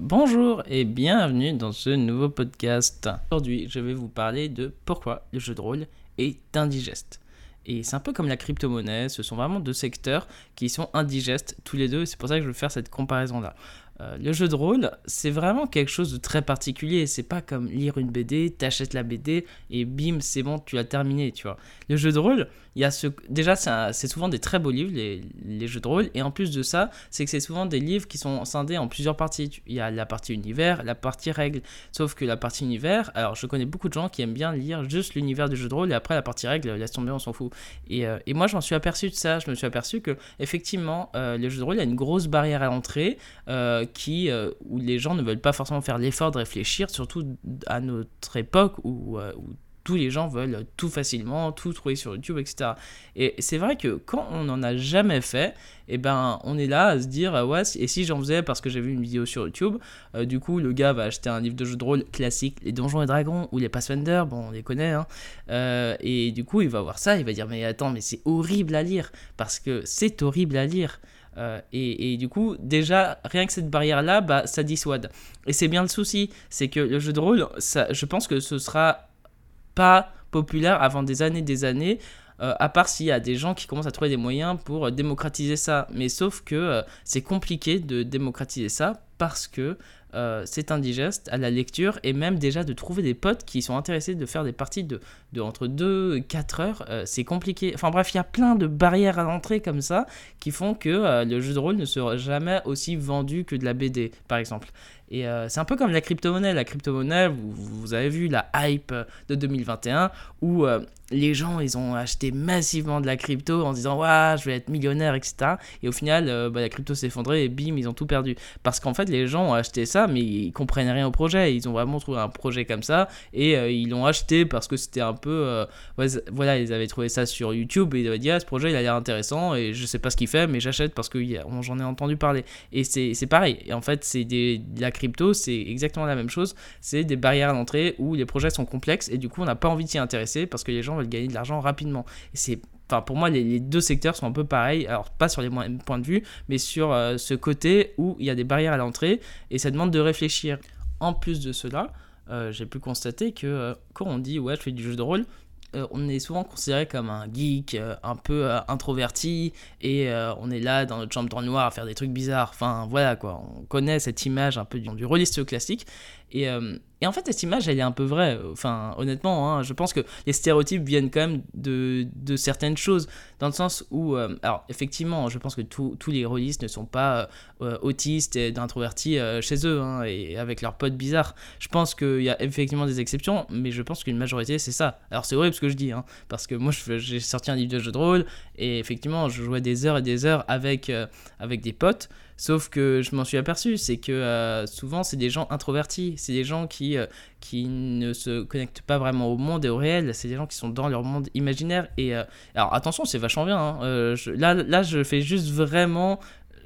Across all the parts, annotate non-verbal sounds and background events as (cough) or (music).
Bonjour et bienvenue dans ce nouveau podcast. Aujourd'hui, je vais vous parler de pourquoi le jeu de rôle est indigeste. Et c'est un peu comme la crypto-monnaie, ce sont vraiment deux secteurs qui sont indigestes tous les deux, c'est pour ça que je veux faire cette comparaison-là. Euh, le jeu de rôle, c'est vraiment quelque chose de très particulier. C'est pas comme lire une BD, t'achètes la BD et bim, c'est bon, tu as terminé, tu vois. Le jeu de rôle, il y a ce... déjà, c'est souvent des très beaux livres, les, les, jeux de rôle. Et en plus de ça, c'est que c'est souvent des livres qui sont scindés en plusieurs parties. Il y a la partie univers, la partie règle. Sauf que la partie univers, alors je connais beaucoup de gens qui aiment bien lire juste l'univers du jeu de rôle et après la partie règle, laisse tomber, on s'en fout. Et, euh, et moi, je m'en suis aperçu de ça. Je me suis aperçu que, effectivement, euh, le jeu de rôle, il y a une grosse barrière à l'entrée qui, euh, où les gens ne veulent pas forcément faire l'effort de réfléchir, surtout à notre époque où, euh, où tous les gens veulent tout facilement, tout trouver sur YouTube, etc. Et c'est vrai que quand on n'en a jamais fait, et eh ben on est là à se dire ouais et si j'en faisais parce que j'ai vu une vidéo sur YouTube, euh, du coup le gars va acheter un livre de jeu de rôle classique, les Donjons et Dragons ou les Pathfinder, bon on les connaît, hein, et du coup il va voir ça, il va dire mais attends mais c'est horrible à lire parce que c'est horrible à lire. Euh, et, du coup, déjà, rien que cette barrière-là, bah, ça dissuade. Et c'est bien le souci, c'est que le jeu de rôle, ça, je pense que ce sera pas populaire avant des années des années. Euh, à part s'il y a des gens qui commencent à trouver des moyens pour démocratiser ça. Mais sauf que euh, c'est compliqué de démocratiser ça parce que euh, c'est indigeste à la lecture et même déjà de trouver des potes qui sont intéressés de faire des parties de, de entre 2 et 4 heures, euh, c'est compliqué. Enfin bref, il y a plein de barrières à l'entrée comme ça qui font que euh, le jeu de rôle ne sera jamais aussi vendu que de la BD par exemple. Et c'est un peu comme la crypto-monnaie. La crypto-monnaie, vous, avez vu la hype de 2021 où les gens, ils ont acheté massivement de la crypto en disant ouais, je vais être millionnaire, etc. Et au final, bah, la crypto s'est effondrée et bim, ils ont tout perdu. Parce qu'en fait, les gens ont acheté ça mais ils comprennent rien au projet. Ils ont vraiment trouvé un projet comme ça et euh, ils l'ont acheté parce que c'était un peu. Euh, voilà, ils avaient trouvé ça sur YouTube et ils avaient dit ah, ce projet il a l'air intéressant et je sais pas ce qu'il fait, mais j'achète parce que j'en ai entendu parler. Et c'est pareil. Et en fait, c'est la crypto, c'est exactement la même chose. C'est des barrières à l'entrée où les projets sont complexes et du coup, on n'a pas envie de s'y intéresser parce que les gens veulent gagner de l'argent rapidement. Et c'est Enfin, pour moi, les, deux secteurs sont un peu pareils. Alors, pas sur les mêmes points de vue, mais sur euh, ce côté où il y a des barrières à l'entrée et ça demande de réfléchir. En plus de cela, euh, j'ai pu constater que euh, quand on dit ouais, je fais du jeu de rôle, on est souvent considéré comme un geek, un peu introverti, et on est là dans notre chambre dans le noir à faire des trucs bizarres. Enfin, voilà quoi. On connaît cette image un peu du, du rôliste classique. Et, et en fait, cette image, elle est un peu vraie. Enfin, honnêtement, hein, je pense que les stéréotypes viennent quand même de, certaines choses. Dans le sens où, euh, alors, effectivement, je pense que tous les rôlistes ne sont pas euh, autistes et d'introvertis euh, chez eux, hein, et avec leurs potes bizarres. Je pense qu'il y a effectivement des exceptions, mais je pense qu'une majorité, c'est ça. Alors, c'est horrible ce que je dis, hein, parce que moi, j'ai sorti un livre de jeu de rôle, et effectivement, je jouais des heures et des heures avec des potes. Sauf que je m'en suis aperçu, c'est que souvent, c'est des gens introvertis, c'est des gens qui euh, qui, ne se connectent pas vraiment au monde et au réel. C'est des gens qui sont dans leur monde imaginaire. Et euh, alors attention, c'est vachement bien. Hein. Euh, là, là, je fais juste vraiment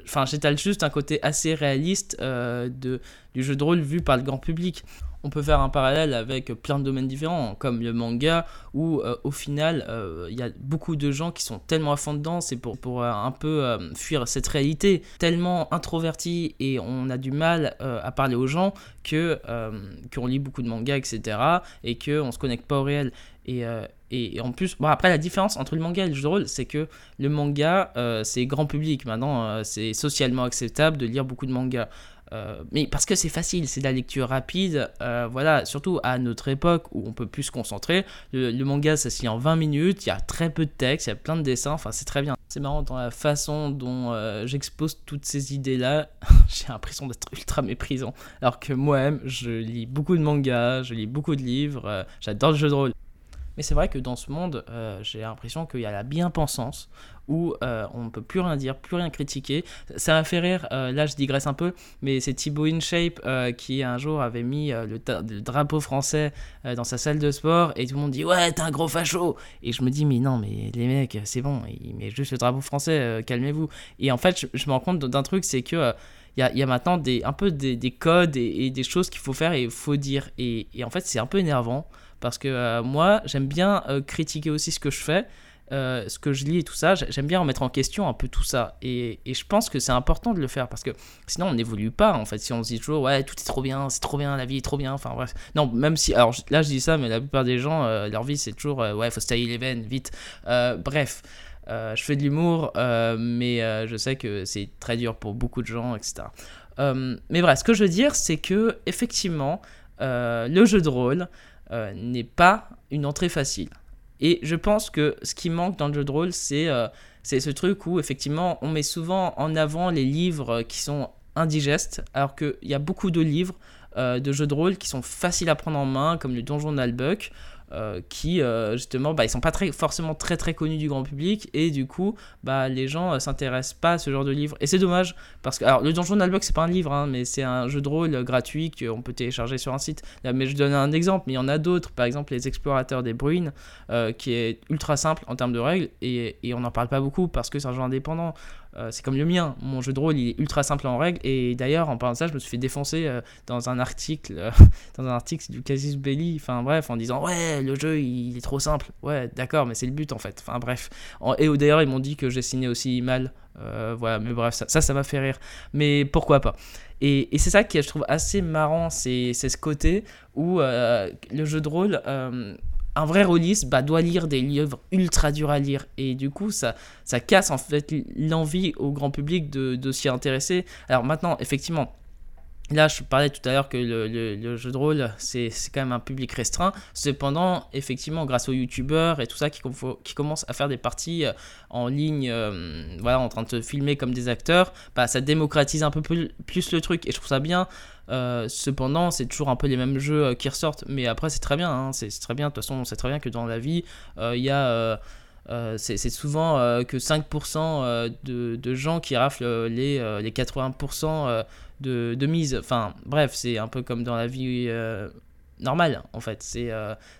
enfin j'étale juste un côté assez réaliste de, du jeu de rôle vu par le grand public on peut faire un parallèle avec plein de domaines différents, comme le manga, où euh, au final, euh, il y a beaucoup de gens qui sont tellement à fond dedans, c'est pour, pour euh, un peu fuir cette réalité, tellement introverti et on a du mal à parler aux gens que qu'on lit beaucoup de mangas, etc. et qu'on ne se connecte pas au réel. Et, et, en plus, bon, après, la différence entre le manga et le jeu de rôle, c'est que le manga, c'est grand public. Maintenant, c'est socialement acceptable de lire beaucoup de mangas. Euh, mais parce que c'est facile, c'est de la lecture rapide, euh, voilà, surtout à notre époque où on peut plus se concentrer. Le, manga, ça se lit en 20 minutes, il y a très peu de texte, il y a plein de dessins, enfin c'est très bien. C'est marrant dans la façon dont euh, j'expose toutes ces idées-là, (laughs) j'ai l'impression d'être ultra méprisant. Alors que moi-même, je lis beaucoup de mangas, je lis beaucoup de livres, j'adore le jeu de rôle. Mais c'est vrai que dans ce monde, euh, j'ai l'impression qu'il y a la bien-pensance où euh, on ne peut plus rien dire, plus rien critiquer. Ça m'a fait rire, euh, là je digresse un peu, mais c'est Thibaut InShape qui un jour avait mis le, drapeau français dans sa salle de sport et tout le monde dit Ouais, t'es un gros facho Et je me dis Mais non, mais les mecs, c'est bon, il met juste le drapeau français, calmez-vous. Et en fait, je, me rends compte d'un truc, c'est que. Il y, a, maintenant des, un peu des, codes et, des choses qu'il faut faire et il faut dire. et en fait, c'est un peu énervant parce que euh, moi, j'aime bien euh, critiquer aussi ce que je fais. euh, ce que je lis et tout ça, j'aime bien remettre en question un peu tout ça. Et, et je pense que c'est important de le faire parce que sinon on n'évolue pas en fait. Si on se dit toujours ouais tout est trop bien, c'est trop bien, la vie est trop bien, enfin bref. Non, même si, alors là je dis ça, mais la plupart des gens, leur vie c'est toujours ouais, faut se tailler les veines vite. bref. Je fais de l'humour, mais je sais que c'est très dur pour beaucoup de gens, etc. mais bref, ce que je veux dire, c'est que effectivement, le jeu de rôle n'est pas une entrée facile. Et je pense que ce qui manque dans le jeu de rôle, c'est euh, c'est ce truc où effectivement on met souvent en avant les livres qui sont indigestes, alors qu'il y a beaucoup de livres euh, de jeux de rôle qui sont faciles à prendre en main, comme le Donjon d'Albuck, euh, qui euh, justement bah, ils sont pas forcément très très connus du grand public et du coup bah, les gens euh, s'intéressent pas à ce genre de livre et c'est dommage parce que alors le Donjon d'Albuck c'est pas un livre hein, mais c'est un jeu de rôle gratuit qu'on peut télécharger sur un site mais je donne un exemple mais il y en a d'autres par exemple les explorateurs des bruines qui est ultra simple en termes de règles et, on n'en parle pas beaucoup parce que c'est un jeu indépendant euh, c'est comme le mien. Mon jeu de rôle, il est ultra simple en règle. Et d'ailleurs, en parlant de ça, je me suis fait défoncer euh, dans un article, euh, (laughs) dans un article du Casus Belli. Enfin bref, en disant ouais, le jeu, il est trop simple. Ouais, d'accord, mais c'est le but en fait. Enfin bref. Et d'ailleurs, ils m'ont dit que j'ai signé aussi mal. voilà, mais bref, ça, ça m'a fait rire. Mais pourquoi pas et, c'est ça qui je trouve assez marrant, c'est ce côté où le jeu de rôle un vrai rôliste bah, doit lire des livres ultra durs à lire. Et du coup, ça, ça casse en fait l'envie au grand public de s'y intéresser. Alors maintenant, effectivement, Là, je parlais tout à l'heure que le, jeu de rôle, c'est quand même un public restreint. Cependant, effectivement, grâce aux youtubeurs et tout ça qui, qui commencent à faire des parties euh, en ligne, euh, voilà, en train de se filmer comme des acteurs, bah, ça démocratise un peu plus, le truc. Et je trouve ça bien. Euh, cependant, c'est toujours un peu les mêmes jeux qui ressortent. Mais après, c'est très bien. Hein, c'est très bien. De toute façon, c'est très bien que dans la vie, il y a. c'est souvent que 5% de, de, gens qui raflent les, les 80% de, mise. Enfin, bref, c'est un peu comme dans la vie euh, normale, en fait. C'est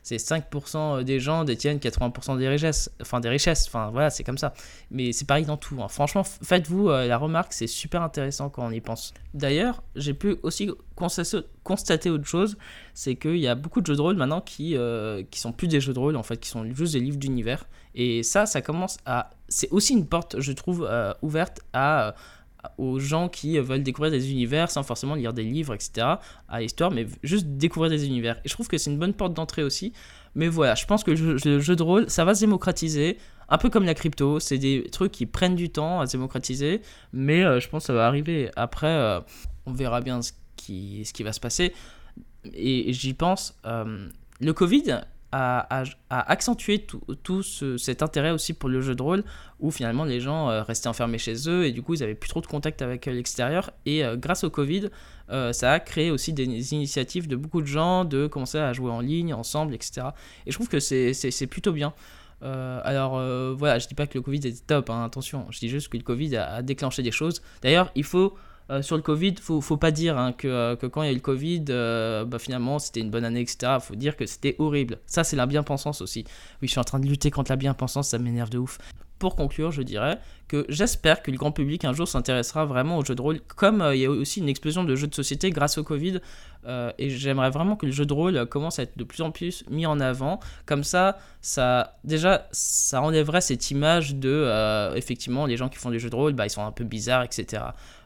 5% euh, des gens détiennent 80% des richesses. Enfin, des richesses. Enfin, voilà, c'est comme ça. Mais c'est pareil dans tout. Hein. Franchement, faites-vous euh, la remarque, c'est super intéressant quand on y pense. D'ailleurs, j'ai pu aussi constater autre chose, c'est qu'il y a beaucoup de jeux de rôle maintenant qui, qui sont plus des jeux de rôle, en fait, qui sont juste des livres d'univers. Et ça, ça commence à... C'est aussi une porte, je trouve, ouverte à aux gens qui veulent découvrir des univers sans forcément lire des livres, etc. à l'histoire, mais juste découvrir des univers. Et je trouve que c'est une bonne porte d'entrée aussi. Mais voilà, je pense que le jeu, de rôle, ça va se démocratiser, un peu comme la crypto. C'est des trucs qui prennent du temps à se démocratiser, mais euh, je pense que ça va arriver. Après, euh, on verra bien ce qui, ce qui va se passer. Et, j'y pense. Euh, le Covid, a, accentué tout, cet intérêt aussi pour le jeu de rôle, où finalement les gens euh, restaient enfermés chez eux et du coup ils avaient plus trop de contact avec euh, l'extérieur. Et euh, grâce au Covid, ça a créé aussi des initiatives de beaucoup de gens de commencer à jouer en ligne, ensemble, etc. Et je trouve que c'est plutôt bien. alors voilà, je dis pas que le Covid était top, hein, attention, je dis juste que le Covid a déclenché des choses. D'ailleurs, il faut euh, sur le Covid, faut, faut pas dire hein, que, euh, que, quand il y a eu le Covid, euh, bah, finalement c'était une bonne année, etc. faut dire que c'était horrible. Ça, c'est la bien-pensance aussi. Oui, je suis en train de lutter contre la bien-pensance, ça m'énerve de ouf. Pour conclure, je dirais que j'espère que le grand public un jour s'intéressera vraiment aux jeux de rôle, comme il y a aussi une explosion de jeux de société grâce au Covid. et j'aimerais vraiment que le jeu de rôle commence à être de plus en plus mis en avant. Comme ça, ça déjà, ça enlèverait cette image de, effectivement, les gens qui font des jeux de rôle, bah, ils sont un peu bizarres, etc.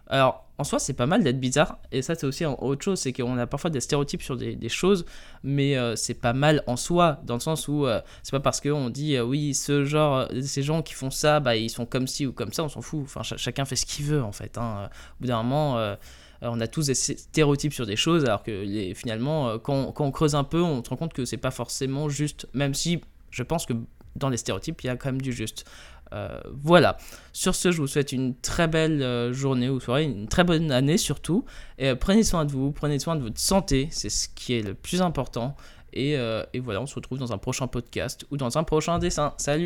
Alors, en soi, c'est pas mal d'être bizarre. Et ça, c'est aussi autre chose, c'est qu'on a parfois des stéréotypes sur des, choses, mais euh, c'est pas mal en soi, dans le sens où euh, c'est pas parce qu'on dit euh, oui, ce genre, ces gens qui font ça, bah, ils sont comme ci ou comme ça, on s'en fout. Enfin, chacun fait ce qu'il veut, en fait. Hein. Au bout d'un moment, on a tous des stéréotypes sur des choses, alors que finalement, quand, on creuse un peu, on se rend compte que c'est pas forcément juste, même si je pense que dans les stéréotypes, il y a quand même du juste. Euh, voilà. Sur ce, je vous souhaite une très belle euh, journée ou soirée, une très bonne année surtout. Et euh, prenez soin de vous, prenez soin de votre santé, c'est ce qui est le plus important. Et, et voilà, on se retrouve dans un prochain podcast ou dans un prochain dessin. Salut